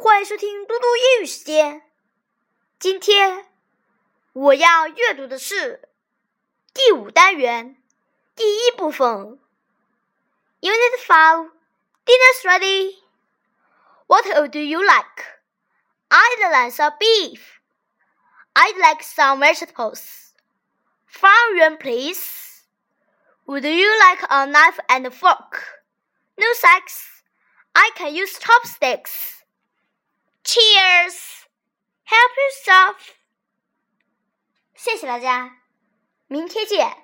欢迎收听嘟嘟英语时间。今天我要阅读的是第五单元第一部分。Unit Five, dinner's ready. What do you like? I'd like some beef. I'd like some vegetables. Fry yuan, please. Would you like a knife and fork? No thanks. I can use chopsticks. Cheers! Help yourself. 谢谢大家，明天见。